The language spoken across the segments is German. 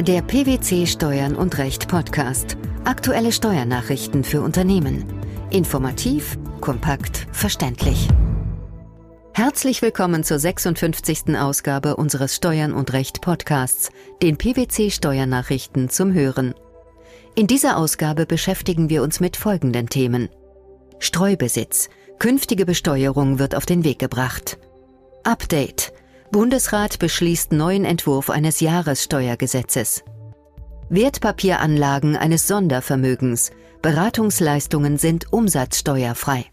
Der PwC Steuern und Recht Podcast. Aktuelle Steuernachrichten für Unternehmen. Informativ, kompakt, verständlich. Herzlich willkommen zur 56. Ausgabe unseres Steuern und Recht Podcasts, den PwC Steuernachrichten zum Hören. In dieser Ausgabe beschäftigen wir uns mit folgenden Themen. Streubesitz. Künftige Besteuerung wird auf den Weg gebracht. Update. Bundesrat beschließt neuen Entwurf eines Jahressteuergesetzes. Wertpapieranlagen eines Sondervermögens. Beratungsleistungen sind umsatzsteuerfrei.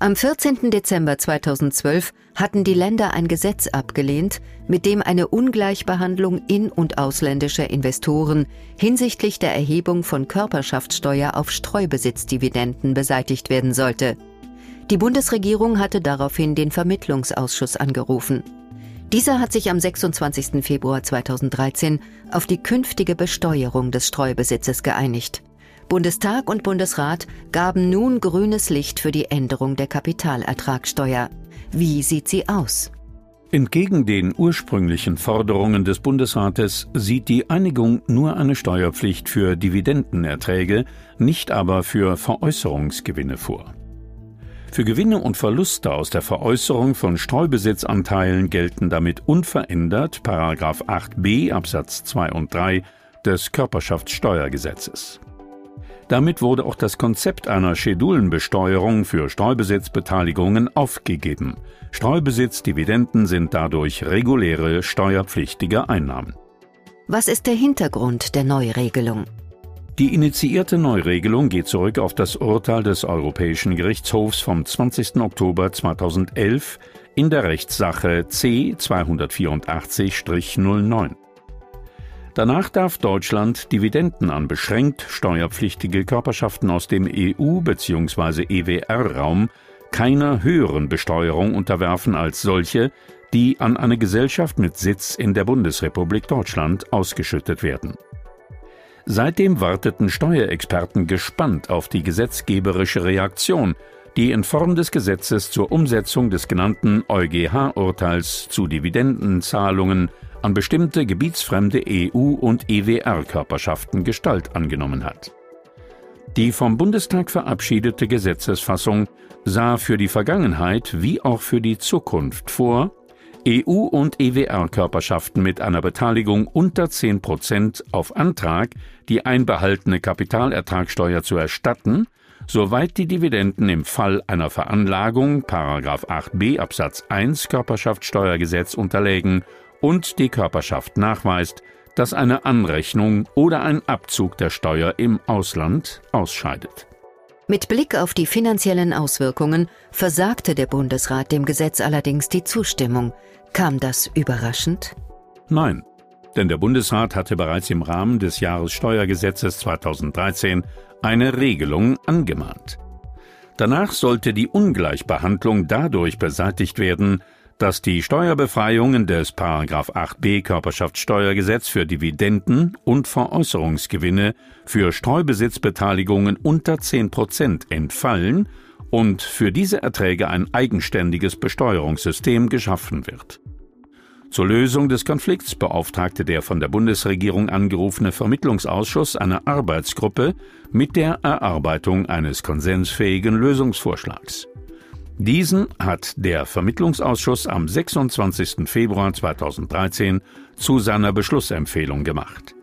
Am 14. Dezember 2012 hatten die Länder ein Gesetz abgelehnt, mit dem eine Ungleichbehandlung in- und ausländischer Investoren hinsichtlich der Erhebung von Körperschaftssteuer auf Streubesitzdividenden beseitigt werden sollte. Die Bundesregierung hatte daraufhin den Vermittlungsausschuss angerufen. Dieser hat sich am 26. Februar 2013 auf die künftige Besteuerung des Streubesitzes geeinigt. Bundestag und Bundesrat gaben nun grünes Licht für die Änderung der Kapitalertragssteuer. Wie sieht sie aus? Entgegen den ursprünglichen Forderungen des Bundesrates sieht die Einigung nur eine Steuerpflicht für Dividendenerträge, nicht aber für Veräußerungsgewinne vor. Für Gewinne und Verluste aus der Veräußerung von Streubesitzanteilen gelten damit unverändert 8b Absatz 2 und 3 des Körperschaftssteuergesetzes. Damit wurde auch das Konzept einer Schedulenbesteuerung für Streubesitzbeteiligungen aufgegeben. Streubesitzdividenden sind dadurch reguläre steuerpflichtige Einnahmen. Was ist der Hintergrund der Neuregelung? Die initiierte Neuregelung geht zurück auf das Urteil des Europäischen Gerichtshofs vom 20. Oktober 2011 in der Rechtssache C 284-09. Danach darf Deutschland Dividenden an beschränkt steuerpflichtige Körperschaften aus dem EU- bzw. EWR-Raum keiner höheren Besteuerung unterwerfen als solche, die an eine Gesellschaft mit Sitz in der Bundesrepublik Deutschland ausgeschüttet werden Seitdem warteten Steuerexperten gespannt auf die gesetzgeberische Reaktion, die in Form des Gesetzes zur Umsetzung des genannten EuGH-Urteils zu Dividendenzahlungen an bestimmte gebietsfremde EU- und EWR-Körperschaften Gestalt angenommen hat. Die vom Bundestag verabschiedete Gesetzesfassung sah für die Vergangenheit wie auch für die Zukunft vor, EU- und EWR-Körperschaften mit einer Beteiligung unter 10 Prozent auf Antrag die einbehaltene Kapitalertragssteuer zu erstatten, soweit die Dividenden im Fall einer Veranlagung 8b Absatz 1 Körperschaftssteuergesetz unterlägen und die Körperschaft nachweist, dass eine Anrechnung oder ein Abzug der Steuer im Ausland ausscheidet. Mit Blick auf die finanziellen Auswirkungen versagte der Bundesrat dem Gesetz allerdings die Zustimmung. Kam das überraschend? Nein, denn der Bundesrat hatte bereits im Rahmen des Jahressteuergesetzes 2013 eine Regelung angemahnt. Danach sollte die Ungleichbehandlung dadurch beseitigt werden, dass die Steuerbefreiungen des 8b Körperschaftssteuergesetz für Dividenden und Veräußerungsgewinne für Streubesitzbeteiligungen unter 10 Prozent entfallen und für diese Erträge ein eigenständiges Besteuerungssystem geschaffen wird. Zur Lösung des Konflikts beauftragte der von der Bundesregierung angerufene Vermittlungsausschuss eine Arbeitsgruppe mit der Erarbeitung eines konsensfähigen Lösungsvorschlags. Diesen hat der Vermittlungsausschuss am 26. Februar 2013 zu seiner Beschlussempfehlung gemacht.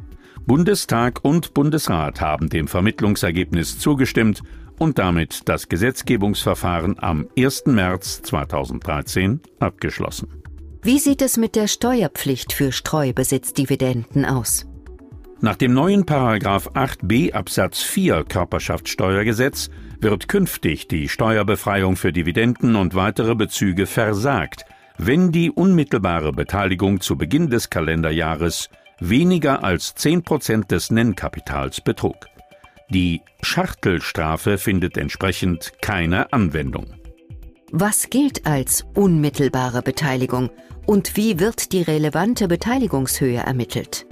Bundestag und Bundesrat haben dem Vermittlungsergebnis zugestimmt und damit das Gesetzgebungsverfahren am 1. März 2013 abgeschlossen. Wie sieht es mit der Steuerpflicht für Streubesitzdividenden aus? Nach dem neuen Paragraph 8b Absatz 4 Körperschaftssteuergesetz wird künftig die Steuerbefreiung für Dividenden und weitere Bezüge versagt, wenn die unmittelbare Beteiligung zu Beginn des Kalenderjahres weniger als 10 Prozent des Nennkapitals betrug. Die Schachtelstrafe findet entsprechend keine Anwendung. Was gilt als unmittelbare Beteiligung und wie wird die relevante Beteiligungshöhe ermittelt?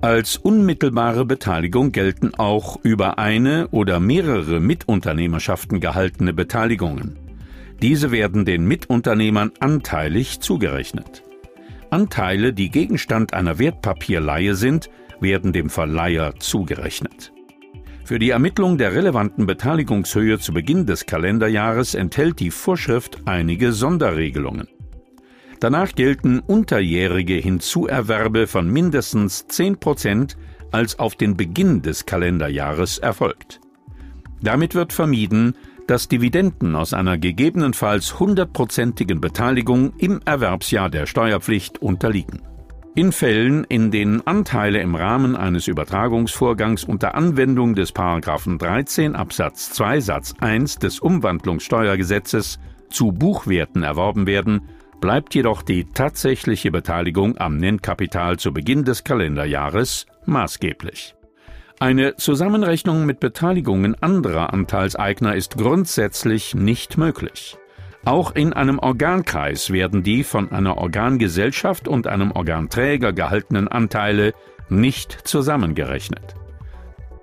Als unmittelbare Beteiligung gelten auch über eine oder mehrere Mitunternehmerschaften gehaltene Beteiligungen. Diese werden den Mitunternehmern anteilig zugerechnet. Anteile, die Gegenstand einer Wertpapierleihe sind, werden dem Verleiher zugerechnet. Für die Ermittlung der relevanten Beteiligungshöhe zu Beginn des Kalenderjahres enthält die Vorschrift einige Sonderregelungen. Danach gelten unterjährige Hinzuerwerbe von mindestens 10 Prozent als auf den Beginn des Kalenderjahres erfolgt. Damit wird vermieden, dass Dividenden aus einer gegebenenfalls hundertprozentigen Beteiligung im Erwerbsjahr der Steuerpflicht unterliegen. In Fällen, in denen Anteile im Rahmen eines Übertragungsvorgangs unter Anwendung des 13 Absatz 2 Satz 1 des Umwandlungssteuergesetzes zu Buchwerten erworben werden, bleibt jedoch die tatsächliche Beteiligung am Nennkapital zu Beginn des Kalenderjahres maßgeblich. Eine Zusammenrechnung mit Beteiligungen anderer Anteilseigner ist grundsätzlich nicht möglich. Auch in einem Organkreis werden die von einer Organgesellschaft und einem Organträger gehaltenen Anteile nicht zusammengerechnet.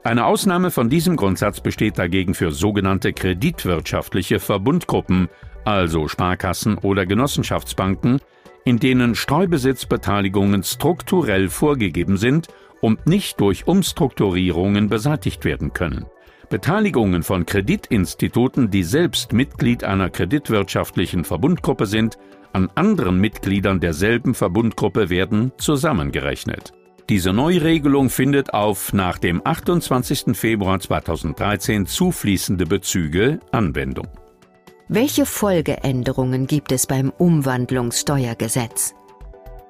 Eine Ausnahme von diesem Grundsatz besteht dagegen für sogenannte kreditwirtschaftliche Verbundgruppen, also Sparkassen oder Genossenschaftsbanken, in denen Streubesitzbeteiligungen strukturell vorgegeben sind und nicht durch Umstrukturierungen beseitigt werden können. Beteiligungen von Kreditinstituten, die selbst Mitglied einer kreditwirtschaftlichen Verbundgruppe sind, an anderen Mitgliedern derselben Verbundgruppe werden zusammengerechnet. Diese Neuregelung findet auf nach dem 28. Februar 2013 zufließende Bezüge Anwendung. Welche Folgeänderungen gibt es beim Umwandlungssteuergesetz?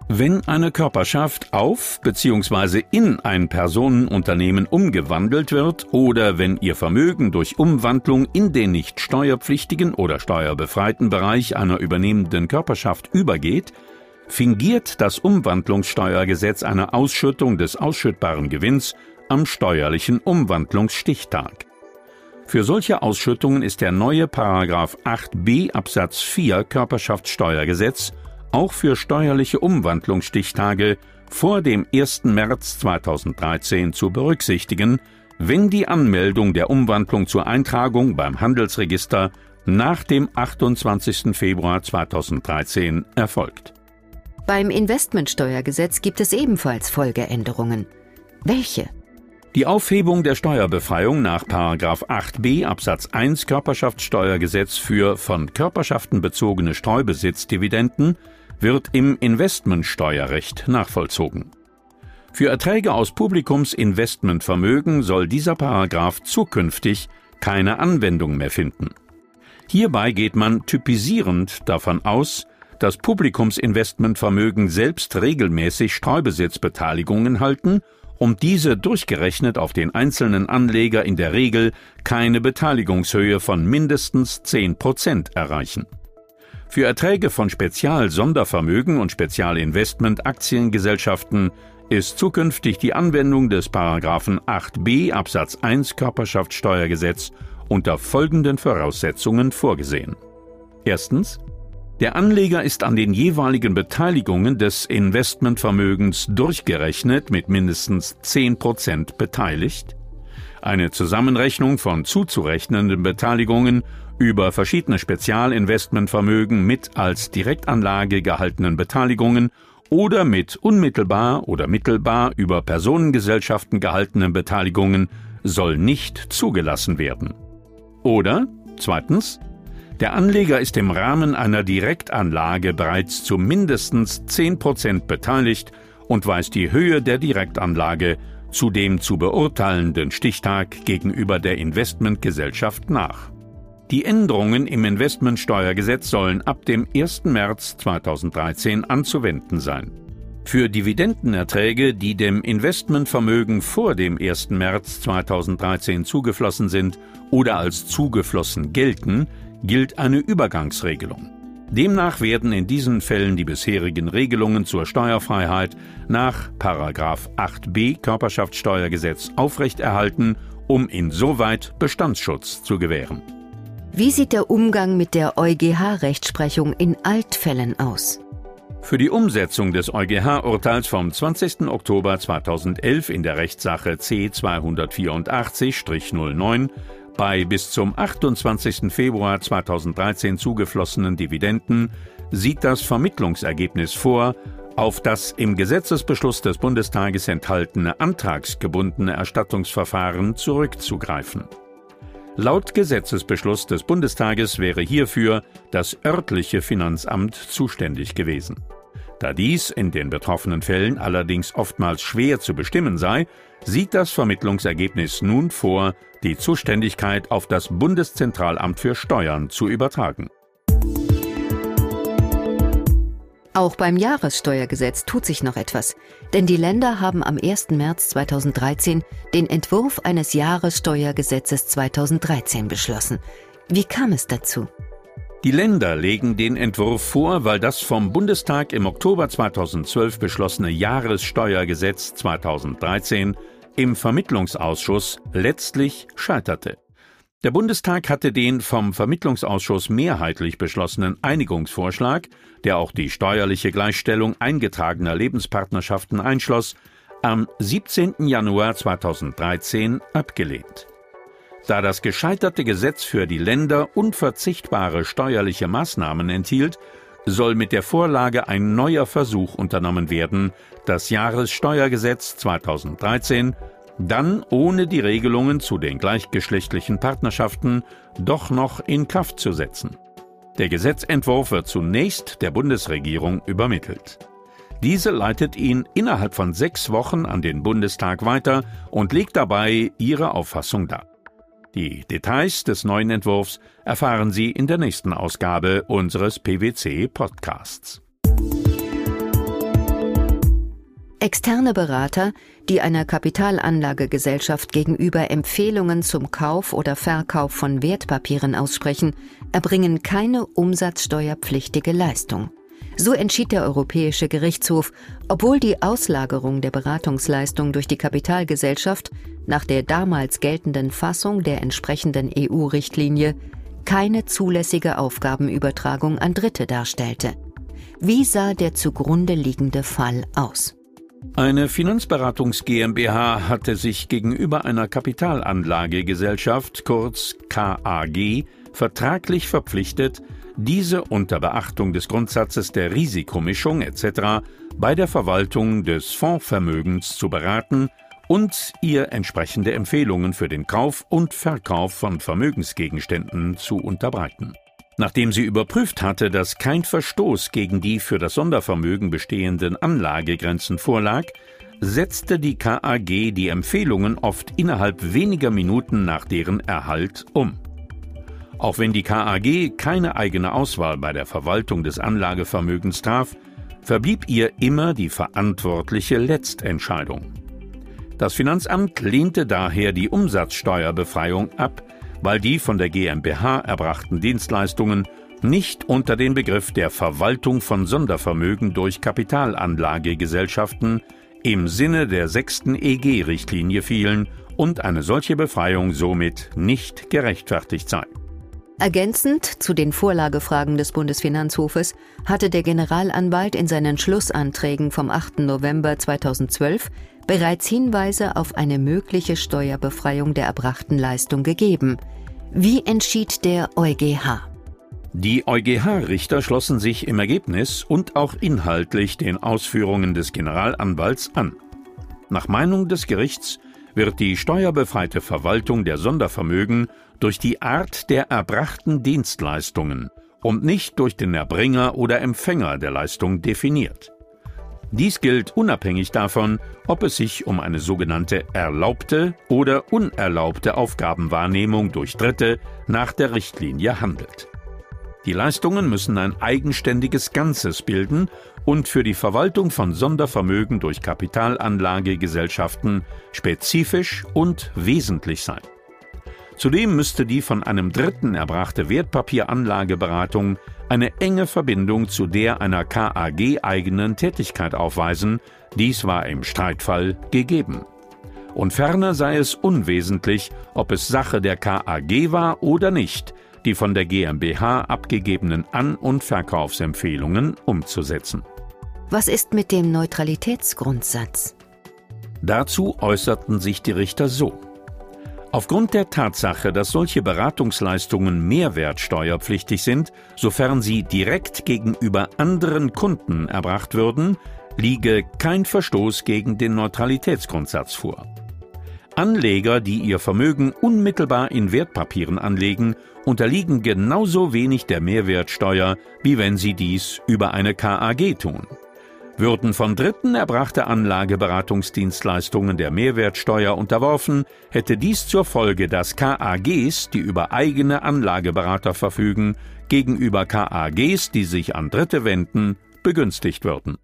Wenn eine Körperschaft auf bzw. in ein Personenunternehmen umgewandelt wird oder wenn ihr Vermögen durch Umwandlung in den nicht steuerpflichtigen oder steuerbefreiten Bereich einer übernehmenden Körperschaft übergeht, fingiert das Umwandlungssteuergesetz eine Ausschüttung des ausschüttbaren Gewinns am steuerlichen Umwandlungsstichtag. Für solche Ausschüttungen ist der neue Paragraph 8b Absatz 4 Körperschaftssteuergesetz auch für steuerliche Umwandlungsstichtage vor dem 1. März 2013 zu berücksichtigen, wenn die Anmeldung der Umwandlung zur Eintragung beim Handelsregister nach dem 28. Februar 2013 erfolgt. Beim Investmentsteuergesetz gibt es ebenfalls Folgeänderungen. Welche? Die Aufhebung der Steuerbefreiung nach 8b Absatz 1 Körperschaftssteuergesetz für von Körperschaften bezogene Streubesitzdividenden wird im Investmentsteuerrecht nachvollzogen. Für Erträge aus Publikumsinvestmentvermögen soll dieser Paragraph zukünftig keine Anwendung mehr finden. Hierbei geht man typisierend davon aus, dass Publikumsinvestmentvermögen selbst regelmäßig Streubesitzbeteiligungen halten und diese durchgerechnet auf den einzelnen Anleger in der Regel keine Beteiligungshöhe von mindestens 10 Prozent erreichen. Für Erträge von Spezial-Sondervermögen und Spezialinvestment-Aktiengesellschaften ist zukünftig die Anwendung des Paragraphen 8b Absatz 1 Körperschaftssteuergesetz unter folgenden Voraussetzungen vorgesehen. Erstens der Anleger ist an den jeweiligen Beteiligungen des Investmentvermögens durchgerechnet mit mindestens 10 Prozent beteiligt. Eine Zusammenrechnung von zuzurechnenden Beteiligungen über verschiedene Spezialinvestmentvermögen mit als Direktanlage gehaltenen Beteiligungen oder mit unmittelbar oder mittelbar über Personengesellschaften gehaltenen Beteiligungen soll nicht zugelassen werden. Oder zweitens der Anleger ist im Rahmen einer Direktanlage bereits zu mindestens 10 Prozent beteiligt und weist die Höhe der Direktanlage zu dem zu beurteilenden Stichtag gegenüber der Investmentgesellschaft nach. Die Änderungen im Investmentsteuergesetz sollen ab dem 1. März 2013 anzuwenden sein. Für Dividendenerträge, die dem Investmentvermögen vor dem 1. März 2013 zugeflossen sind oder als zugeflossen gelten, gilt eine Übergangsregelung. Demnach werden in diesen Fällen die bisherigen Regelungen zur Steuerfreiheit nach 8b Körperschaftssteuergesetz aufrechterhalten, um insoweit Bestandsschutz zu gewähren. Wie sieht der Umgang mit der EuGH-Rechtsprechung in Altfällen aus? Für die Umsetzung des EuGH-Urteils vom 20. Oktober 2011 in der Rechtssache C 284-09 bei bis zum 28. Februar 2013 zugeflossenen Dividenden sieht das Vermittlungsergebnis vor, auf das im Gesetzesbeschluss des Bundestages enthaltene antragsgebundene Erstattungsverfahren zurückzugreifen. Laut Gesetzesbeschluss des Bundestages wäre hierfür das örtliche Finanzamt zuständig gewesen. Da dies in den betroffenen Fällen allerdings oftmals schwer zu bestimmen sei, sieht das Vermittlungsergebnis nun vor, die Zuständigkeit auf das Bundeszentralamt für Steuern zu übertragen. Auch beim Jahressteuergesetz tut sich noch etwas, denn die Länder haben am 1. März 2013 den Entwurf eines Jahressteuergesetzes 2013 beschlossen. Wie kam es dazu? Die Länder legen den Entwurf vor, weil das vom Bundestag im Oktober 2012 beschlossene Jahressteuergesetz 2013 im Vermittlungsausschuss letztlich scheiterte. Der Bundestag hatte den vom Vermittlungsausschuss mehrheitlich beschlossenen Einigungsvorschlag, der auch die steuerliche Gleichstellung eingetragener Lebenspartnerschaften einschloss, am 17. Januar 2013 abgelehnt. Da das gescheiterte Gesetz für die Länder unverzichtbare steuerliche Maßnahmen enthielt, soll mit der Vorlage ein neuer Versuch unternommen werden, das Jahressteuergesetz 2013 dann ohne die Regelungen zu den gleichgeschlechtlichen Partnerschaften doch noch in Kraft zu setzen. Der Gesetzentwurf wird zunächst der Bundesregierung übermittelt. Diese leitet ihn innerhalb von sechs Wochen an den Bundestag weiter und legt dabei ihre Auffassung dar. Die Details des neuen Entwurfs erfahren Sie in der nächsten Ausgabe unseres PwC Podcasts. Externe Berater, die einer Kapitalanlagegesellschaft gegenüber Empfehlungen zum Kauf oder Verkauf von Wertpapieren aussprechen, erbringen keine umsatzsteuerpflichtige Leistung. So entschied der Europäische Gerichtshof, obwohl die Auslagerung der Beratungsleistung durch die Kapitalgesellschaft nach der damals geltenden Fassung der entsprechenden EU-Richtlinie keine zulässige Aufgabenübertragung an Dritte darstellte. Wie sah der zugrunde liegende Fall aus? Eine Finanzberatungs GmbH hatte sich gegenüber einer Kapitalanlagegesellschaft, kurz KAG, vertraglich verpflichtet, diese unter Beachtung des Grundsatzes der Risikomischung etc. bei der Verwaltung des Fondsvermögens zu beraten und ihr entsprechende Empfehlungen für den Kauf und Verkauf von Vermögensgegenständen zu unterbreiten. Nachdem sie überprüft hatte, dass kein Verstoß gegen die für das Sondervermögen bestehenden Anlagegrenzen vorlag, setzte die KAG die Empfehlungen oft innerhalb weniger Minuten nach deren Erhalt um. Auch wenn die KAG keine eigene Auswahl bei der Verwaltung des Anlagevermögens traf, verblieb ihr immer die verantwortliche Letztentscheidung. Das Finanzamt lehnte daher die Umsatzsteuerbefreiung ab, weil die von der GmbH erbrachten Dienstleistungen nicht unter den Begriff der Verwaltung von Sondervermögen durch Kapitalanlagegesellschaften im Sinne der sechsten EG-Richtlinie fielen und eine solche Befreiung somit nicht gerechtfertigt sei. Ergänzend zu den Vorlagefragen des Bundesfinanzhofes hatte der Generalanwalt in seinen Schlussanträgen vom 8. November 2012 bereits Hinweise auf eine mögliche Steuerbefreiung der erbrachten Leistung gegeben. Wie entschied der EuGH? Die EuGH-Richter schlossen sich im Ergebnis und auch inhaltlich den Ausführungen des Generalanwalts an. Nach Meinung des Gerichts wird die steuerbefreite Verwaltung der Sondervermögen durch die Art der erbrachten Dienstleistungen und nicht durch den Erbringer oder Empfänger der Leistung definiert. Dies gilt unabhängig davon, ob es sich um eine sogenannte erlaubte oder unerlaubte Aufgabenwahrnehmung durch Dritte nach der Richtlinie handelt. Die Leistungen müssen ein eigenständiges Ganzes bilden und für die Verwaltung von Sondervermögen durch Kapitalanlagegesellschaften spezifisch und wesentlich sein. Zudem müsste die von einem Dritten erbrachte Wertpapieranlageberatung eine enge Verbindung zu der einer KAG eigenen Tätigkeit aufweisen, dies war im Streitfall gegeben. Und ferner sei es unwesentlich, ob es Sache der KAG war oder nicht, die von der GmbH abgegebenen An- und Verkaufsempfehlungen umzusetzen. Was ist mit dem Neutralitätsgrundsatz? Dazu äußerten sich die Richter so. Aufgrund der Tatsache, dass solche Beratungsleistungen mehrwertsteuerpflichtig sind, sofern sie direkt gegenüber anderen Kunden erbracht würden, liege kein Verstoß gegen den Neutralitätsgrundsatz vor. Anleger, die ihr Vermögen unmittelbar in Wertpapieren anlegen, unterliegen genauso wenig der Mehrwertsteuer, wie wenn sie dies über eine KAG tun. Würden von Dritten erbrachte Anlageberatungsdienstleistungen der Mehrwertsteuer unterworfen, hätte dies zur Folge, dass KAGs, die über eigene Anlageberater verfügen, gegenüber KAGs, die sich an Dritte wenden, begünstigt würden.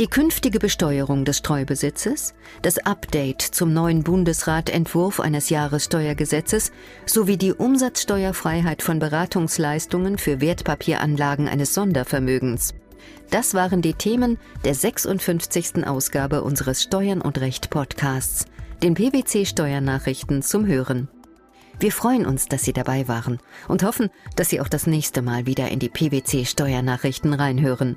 Die künftige Besteuerung des Streubesitzes, das Update zum neuen Bundesratentwurf eines Jahressteuergesetzes sowie die Umsatzsteuerfreiheit von Beratungsleistungen für Wertpapieranlagen eines Sondervermögens. Das waren die Themen der 56. Ausgabe unseres Steuern und Recht Podcasts, den PwC Steuernachrichten zum Hören. Wir freuen uns, dass Sie dabei waren und hoffen, dass Sie auch das nächste Mal wieder in die PwC Steuernachrichten reinhören.